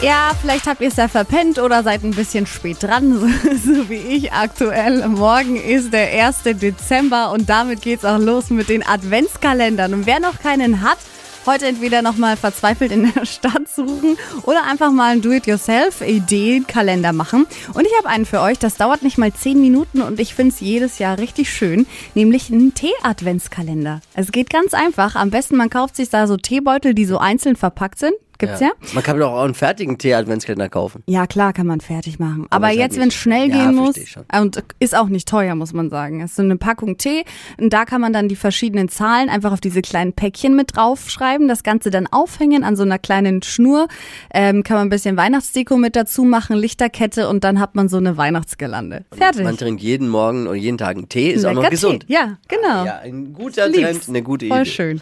Ja, vielleicht habt ihr es ja verpennt oder seid ein bisschen spät dran, so, so wie ich aktuell. Morgen ist der 1. Dezember und damit geht's auch los mit den Adventskalendern. Und wer noch keinen hat, heute entweder nochmal verzweifelt in der Stadt suchen oder einfach mal einen Do-it-yourself-Ideenkalender machen. Und ich habe einen für euch, das dauert nicht mal 10 Minuten und ich finde es jedes Jahr richtig schön, nämlich einen Tee-Adventskalender. Es geht ganz einfach. Am besten man kauft sich da so Teebeutel, die so einzeln verpackt sind. Gibt's ja? Man kann doch auch einen fertigen Tee-Adventskalender kaufen. Ja, klar kann man fertig machen. Aber, halt jetzt, nicht- wenn es schnell Ja, gehen muss, ich schon. und ist auch nicht teuer, muss man sagen. Es ist so eine Packung Tee und da kann man dann die verschiedenen Zahlen einfach auf diese kleinen Päckchen mit draufschreiben, das Ganze dann aufhängen an so einer kleinen Schnur. Ähm, kann man ein bisschen Weihnachtsdeko mit dazu machen, Lichterkette und dann hat man so eine Weihnachtsgelande. Fertig. Man trinkt jeden Morgen und jeden Tag einen Tee, ist auch noch Lecker gesund. Tee. Ja, genau. Ja, ein guter. Trend, eine gute Voll Idee. schön.